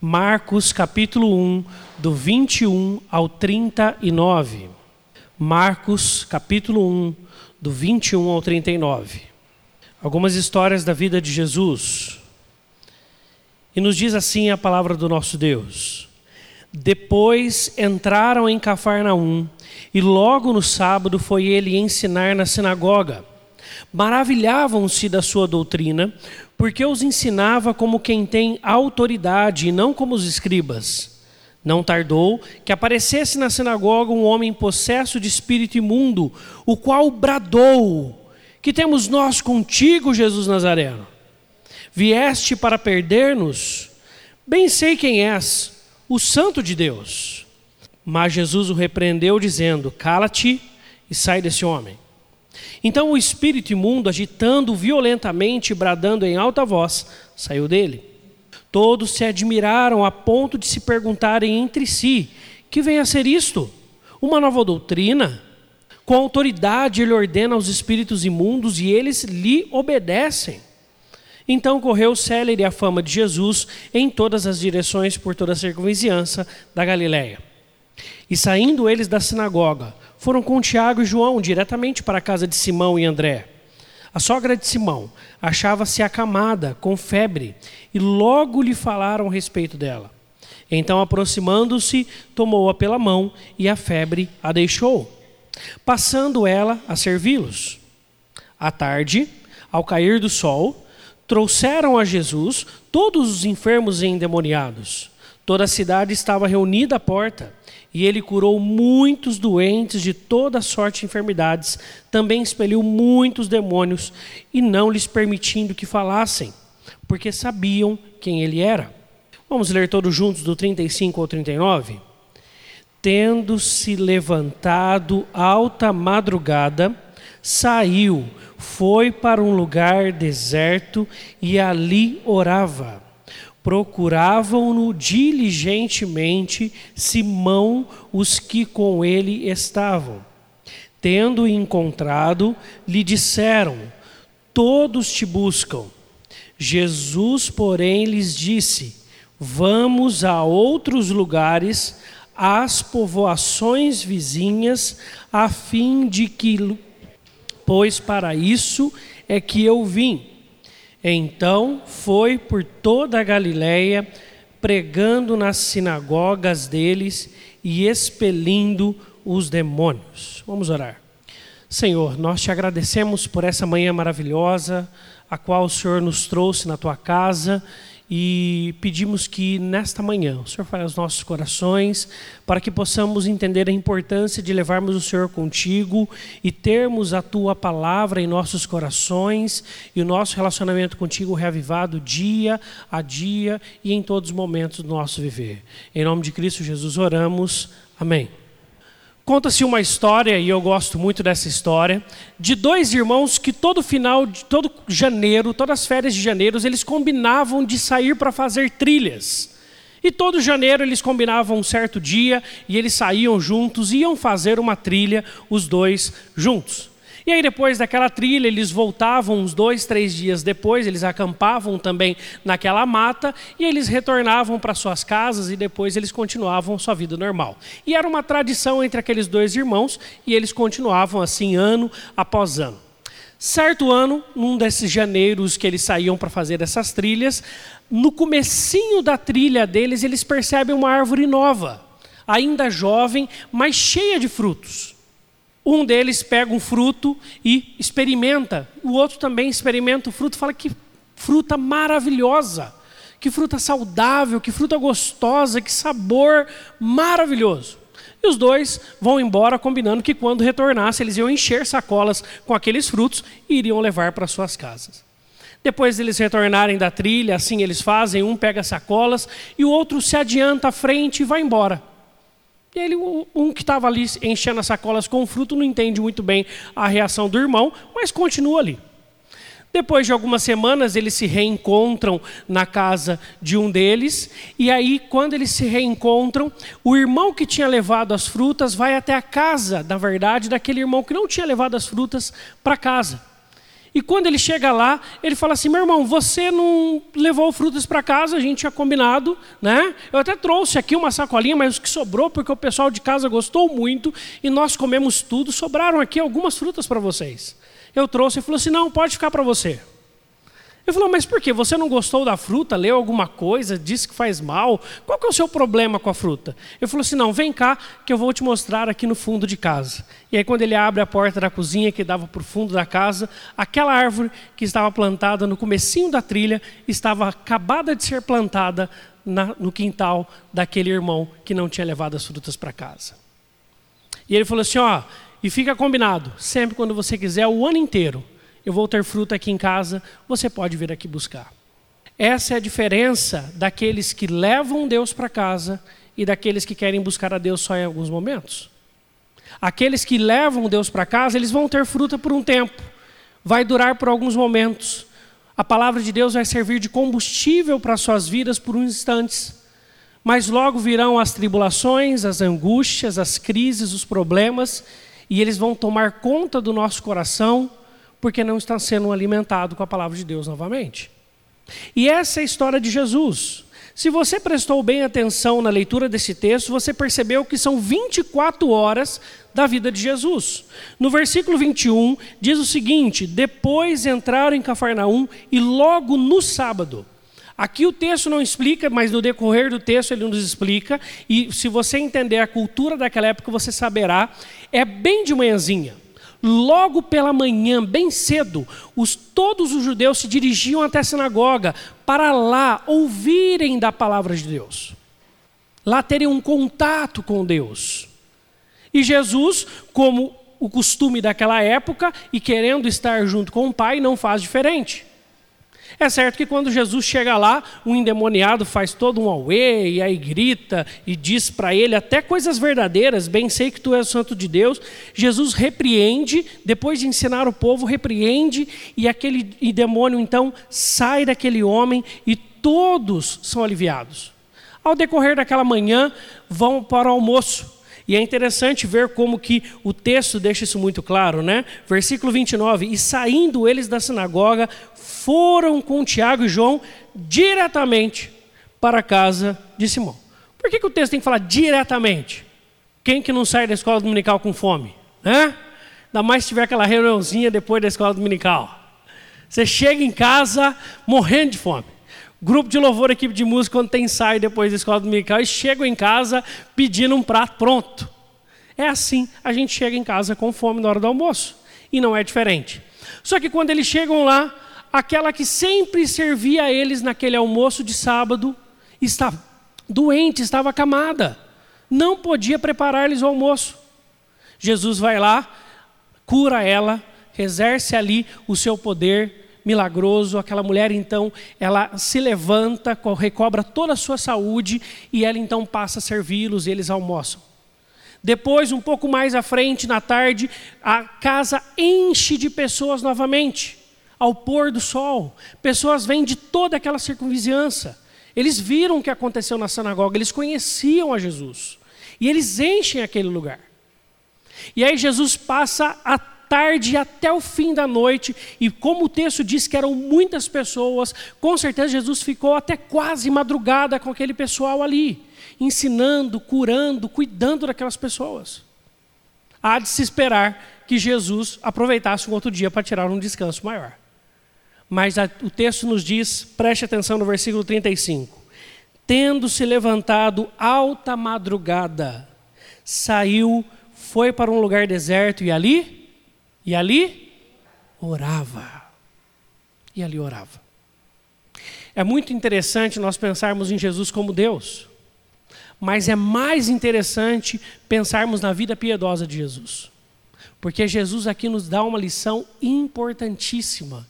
Marcos capítulo 1, do 21 ao 39. Marcos capítulo 1, do 21 ao 39. Algumas histórias da vida de Jesus. E nos diz assim a palavra do nosso Deus. Depois entraram em Cafarnaum, e logo no sábado foi ele ensinar na sinagoga. Maravilhavam-se da sua doutrina, porque os ensinava como quem tem autoridade e não como os escribas. Não tardou que aparecesse na sinagoga um homem possesso de espírito imundo, o qual bradou: Que temos nós contigo, Jesus Nazareno? Vieste para perder-nos? Bem sei quem és, o Santo de Deus. Mas Jesus o repreendeu, dizendo: Cala-te e sai desse homem. Então o espírito imundo, agitando violentamente e bradando em alta voz, saiu dele. Todos se admiraram a ponto de se perguntarem entre si: que vem a ser isto? Uma nova doutrina? Com autoridade ele ordena aos espíritos imundos e eles lhe obedecem. Então correu célere a fama de Jesus em todas as direções por toda a circunvizinhança da Galiléia. E saindo eles da sinagoga, foram com Tiago e João diretamente para a casa de Simão e André. A sogra de Simão achava-se acamada, com febre, e logo lhe falaram a respeito dela. Então, aproximando-se, tomou-a pela mão e a febre a deixou, passando ela a servi-los. À tarde, ao cair do sol, trouxeram a Jesus todos os enfermos e endemoniados. Toda a cidade estava reunida à porta. E ele curou muitos doentes de toda sorte de enfermidades, também expeliu muitos demônios, e não lhes permitindo que falassem, porque sabiam quem ele era. Vamos ler todos juntos do 35 ao 39? Tendo-se levantado alta madrugada, saiu, foi para um lugar deserto e ali orava procuravam-no diligentemente Simão os que com ele estavam. Tendo encontrado, lhe disseram: Todos te buscam. Jesus, porém, lhes disse: Vamos a outros lugares, às povoações vizinhas, a fim de que, pois para isso é que eu vim então foi por toda a Galiléia, pregando nas sinagogas deles e expelindo os demônios. Vamos orar. Senhor, nós te agradecemos por essa manhã maravilhosa, a qual o Senhor nos trouxe na tua casa e pedimos que nesta manhã o Senhor fale aos nossos corações para que possamos entender a importância de levarmos o Senhor contigo e termos a tua palavra em nossos corações e o nosso relacionamento contigo reavivado dia a dia e em todos os momentos do nosso viver. Em nome de Cristo Jesus oramos. Amém. Conta-se uma história, e eu gosto muito dessa história, de dois irmãos que todo final, de todo janeiro, todas as férias de janeiro, eles combinavam de sair para fazer trilhas. E todo janeiro eles combinavam um certo dia e eles saíam juntos, iam fazer uma trilha, os dois juntos. E aí, depois daquela trilha, eles voltavam uns dois, três dias depois, eles acampavam também naquela mata e eles retornavam para suas casas e depois eles continuavam sua vida normal. E era uma tradição entre aqueles dois irmãos e eles continuavam assim ano após ano. Certo ano, num desses janeiros que eles saíam para fazer essas trilhas, no comecinho da trilha deles, eles percebem uma árvore nova, ainda jovem, mas cheia de frutos. Um deles pega um fruto e experimenta. O outro também experimenta o fruto, fala que fruta maravilhosa, que fruta saudável, que fruta gostosa, que sabor maravilhoso. E os dois vão embora combinando que quando retornasse eles iam encher sacolas com aqueles frutos e iriam levar para suas casas. Depois eles retornarem da trilha, assim eles fazem, um pega sacolas e o outro se adianta à frente e vai embora. E ele, um que estava ali enchendo as sacolas com fruto não entende muito bem a reação do irmão, mas continua ali. Depois de algumas semanas, eles se reencontram na casa de um deles, e aí, quando eles se reencontram, o irmão que tinha levado as frutas vai até a casa, na verdade, daquele irmão que não tinha levado as frutas para casa. E quando ele chega lá, ele fala assim: meu irmão, você não levou frutas para casa, a gente tinha combinado, né? Eu até trouxe aqui uma sacolinha, mas o que sobrou, porque o pessoal de casa gostou muito e nós comemos tudo, sobraram aqui algumas frutas para vocês. Eu trouxe e falou assim: não, pode ficar para você. Ele falou, mas por quê? Você não gostou da fruta, leu alguma coisa, disse que faz mal? Qual que é o seu problema com a fruta? Ele falou assim, não, vem cá que eu vou te mostrar aqui no fundo de casa. E aí quando ele abre a porta da cozinha que dava para o fundo da casa, aquela árvore que estava plantada no comecinho da trilha estava acabada de ser plantada na, no quintal daquele irmão que não tinha levado as frutas para casa. E ele falou assim, ó, e fica combinado, sempre quando você quiser, o ano inteiro, eu vou ter fruta aqui em casa, você pode vir aqui buscar. Essa é a diferença daqueles que levam Deus para casa e daqueles que querem buscar a Deus só em alguns momentos. Aqueles que levam Deus para casa, eles vão ter fruta por um tempo, vai durar por alguns momentos. A palavra de Deus vai servir de combustível para suas vidas por uns instantes. Mas logo virão as tribulações, as angústias, as crises, os problemas, e eles vão tomar conta do nosso coração porque não está sendo alimentado com a palavra de Deus novamente. E essa é a história de Jesus. Se você prestou bem atenção na leitura desse texto, você percebeu que são 24 horas da vida de Jesus. No versículo 21, diz o seguinte: Depois entraram em Cafarnaum e logo no sábado. Aqui o texto não explica, mas no decorrer do texto ele nos explica, e se você entender a cultura daquela época, você saberá, é bem de manhãzinha logo pela manhã, bem cedo, os, todos os judeus se dirigiam até a sinagoga para lá ouvirem da palavra de Deus. Lá terem um contato com Deus. E Jesus, como o costume daquela época e querendo estar junto com o Pai, não faz diferente. É certo que quando Jesus chega lá, o endemoniado faz todo um auê, e aí grita e diz para ele até coisas verdadeiras, bem sei que tu és o santo de Deus. Jesus repreende, depois de ensinar o povo, repreende, e aquele demônio então sai daquele homem e todos são aliviados. Ao decorrer daquela manhã, vão para o almoço. E é interessante ver como que o texto deixa isso muito claro, né? Versículo 29, e saindo eles da sinagoga, foram com Tiago e João diretamente para a casa de Simão. Por que, que o texto tem que falar diretamente? Quem que não sai da escola dominical com fome? Né? Ainda mais se tiver aquela reuniãozinha depois da escola dominical. Você chega em casa morrendo de fome. Grupo de louvor, equipe de música, quando tem ensaio depois da escola dominical, eles chegam em casa pedindo um prato pronto. É assim, a gente chega em casa com fome na hora do almoço. E não é diferente. Só que quando eles chegam lá, aquela que sempre servia a eles naquele almoço de sábado, estava doente, estava acamada, não podia preparar-lhes o almoço. Jesus vai lá, cura ela, exerce ali o seu poder milagroso. Aquela mulher então, ela se levanta, recobra toda a sua saúde e ela então passa a servi-los e eles almoçam. Depois, um pouco mais à frente, na tarde, a casa enche de pessoas novamente ao pôr do sol. Pessoas vêm de toda aquela circunvizinhança. Eles viram o que aconteceu na sinagoga, eles conheciam a Jesus. E eles enchem aquele lugar. E aí Jesus passa a tarde até o fim da noite, e como o texto diz que eram muitas pessoas, com certeza Jesus ficou até quase madrugada com aquele pessoal ali, ensinando, curando, cuidando daquelas pessoas. Há de se esperar que Jesus aproveitasse um outro dia para tirar um descanso maior. Mas a, o texto nos diz, preste atenção no versículo 35. Tendo se levantado alta madrugada, saiu, foi para um lugar deserto e ali, e ali orava. E ali orava. É muito interessante nós pensarmos em Jesus como Deus, mas é mais interessante pensarmos na vida piedosa de Jesus. Porque Jesus aqui nos dá uma lição importantíssima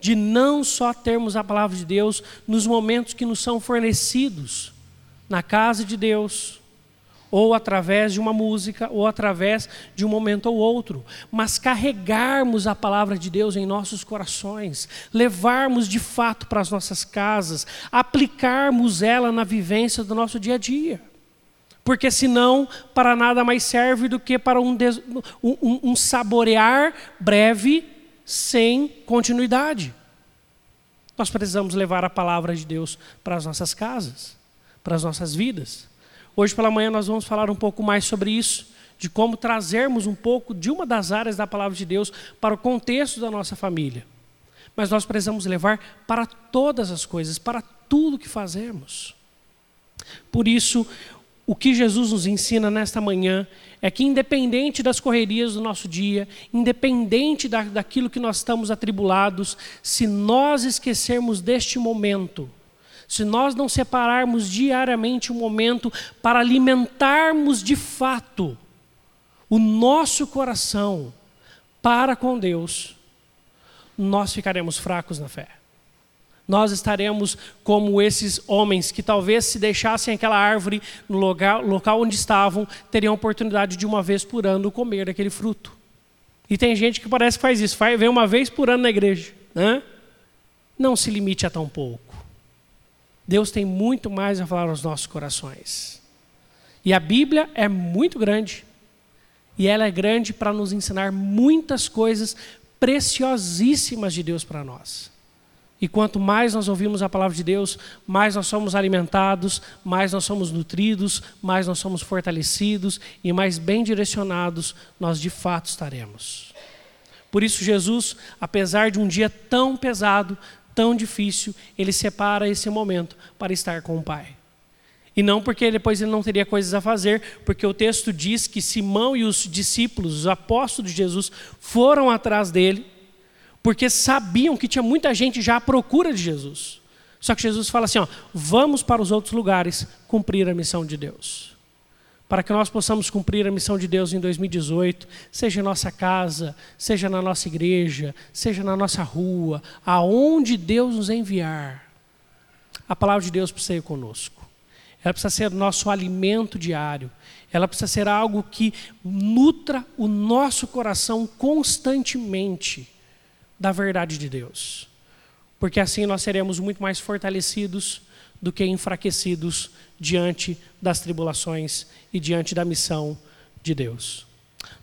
de não só termos a palavra de Deus nos momentos que nos são fornecidos, na casa de Deus, ou através de uma música, ou através de um momento ou outro, mas carregarmos a palavra de Deus em nossos corações, levarmos de fato para as nossas casas, aplicarmos ela na vivência do nosso dia a dia. Porque senão, para nada mais serve do que para um, um, um saborear breve sem continuidade. Nós precisamos levar a palavra de Deus para as nossas casas, para as nossas vidas. Hoje pela manhã nós vamos falar um pouco mais sobre isso, de como trazermos um pouco de uma das áreas da palavra de Deus para o contexto da nossa família. Mas nós precisamos levar para todas as coisas, para tudo que fazemos. Por isso, o que Jesus nos ensina nesta manhã é que, independente das correrias do nosso dia, independente da, daquilo que nós estamos atribulados, se nós esquecermos deste momento, se nós não separarmos diariamente um momento para alimentarmos de fato o nosso coração para com Deus, nós ficaremos fracos na fé nós estaremos como esses homens que talvez se deixassem aquela árvore no local, local onde estavam, teriam a oportunidade de uma vez por ano comer aquele fruto. E tem gente que parece que faz isso, vem uma vez por ano na igreja. Né? Não se limite a tão pouco. Deus tem muito mais a falar aos nossos corações. E a Bíblia é muito grande. E ela é grande para nos ensinar muitas coisas preciosíssimas de Deus para nós. E quanto mais nós ouvimos a palavra de Deus, mais nós somos alimentados, mais nós somos nutridos, mais nós somos fortalecidos e mais bem direcionados nós de fato estaremos. Por isso, Jesus, apesar de um dia tão pesado, tão difícil, ele separa esse momento para estar com o Pai. E não porque depois ele não teria coisas a fazer, porque o texto diz que Simão e os discípulos, os apóstolos de Jesus, foram atrás dele porque sabiam que tinha muita gente já à procura de Jesus. Só que Jesus fala assim: ó, vamos para os outros lugares cumprir a missão de Deus. Para que nós possamos cumprir a missão de Deus em 2018, seja em nossa casa, seja na nossa igreja, seja na nossa rua, aonde Deus nos enviar, a palavra de Deus precisa ir conosco. Ela precisa ser nosso alimento diário. Ela precisa ser algo que nutra o nosso coração constantemente da verdade de Deus. Porque assim nós seremos muito mais fortalecidos do que enfraquecidos diante das tribulações e diante da missão de Deus.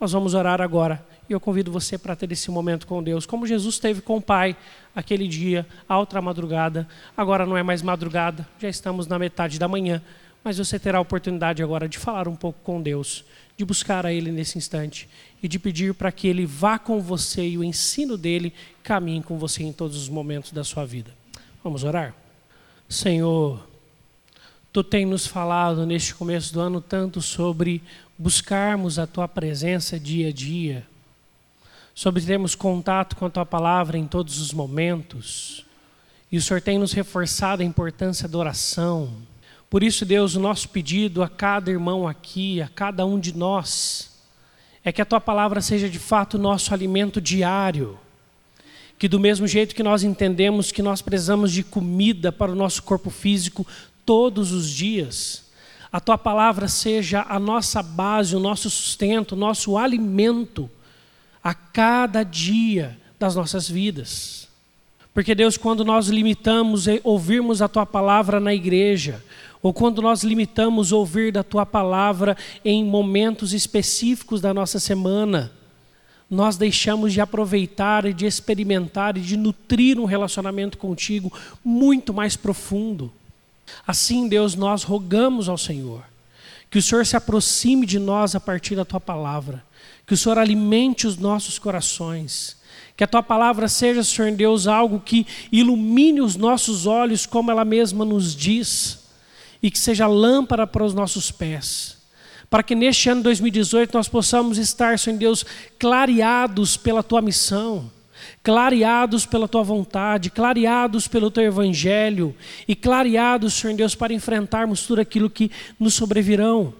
Nós vamos orar agora e eu convido você para ter esse momento com Deus, como Jesus teve com o Pai aquele dia, outra madrugada. Agora não é mais madrugada, já estamos na metade da manhã, mas você terá a oportunidade agora de falar um pouco com Deus, de buscar a Ele nesse instante e de pedir para que Ele vá com você e o ensino dele caminhe com você em todos os momentos da sua vida. Vamos orar? Senhor, Tu tem nos falado neste começo do ano tanto sobre buscarmos a Tua presença dia a dia, sobre termos contato com a Tua palavra em todos os momentos. E o Senhor tem nos reforçado a importância da oração. Por isso, Deus, o nosso pedido a cada irmão aqui, a cada um de nós, é que a tua palavra seja de fato nosso alimento diário. Que do mesmo jeito que nós entendemos que nós precisamos de comida para o nosso corpo físico todos os dias, a tua palavra seja a nossa base, o nosso sustento, o nosso alimento a cada dia das nossas vidas. Porque, Deus, quando nós limitamos ouvirmos a tua palavra na igreja, ou quando nós limitamos ouvir da tua palavra em momentos específicos da nossa semana, nós deixamos de aproveitar e de experimentar e de nutrir um relacionamento contigo muito mais profundo. Assim, Deus, nós rogamos ao Senhor que o Senhor se aproxime de nós a partir da tua palavra, que o Senhor alimente os nossos corações, que a tua palavra seja, Senhor Deus, algo que ilumine os nossos olhos, como ela mesma nos diz e que seja lâmpada para os nossos pés. Para que neste ano 2018 nós possamos estar, Senhor Deus, clareados pela tua missão, clareados pela tua vontade, clareados pelo teu evangelho e clareados, Senhor Deus, para enfrentarmos tudo aquilo que nos sobrevirão.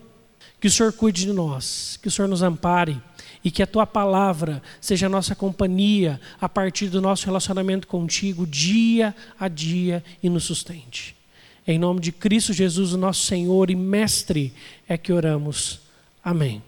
Que o Senhor cuide de nós, que o Senhor nos ampare e que a tua palavra seja a nossa companhia a partir do nosso relacionamento contigo dia a dia e nos sustente. Em nome de Cristo Jesus, o nosso Senhor e Mestre, é que oramos. Amém.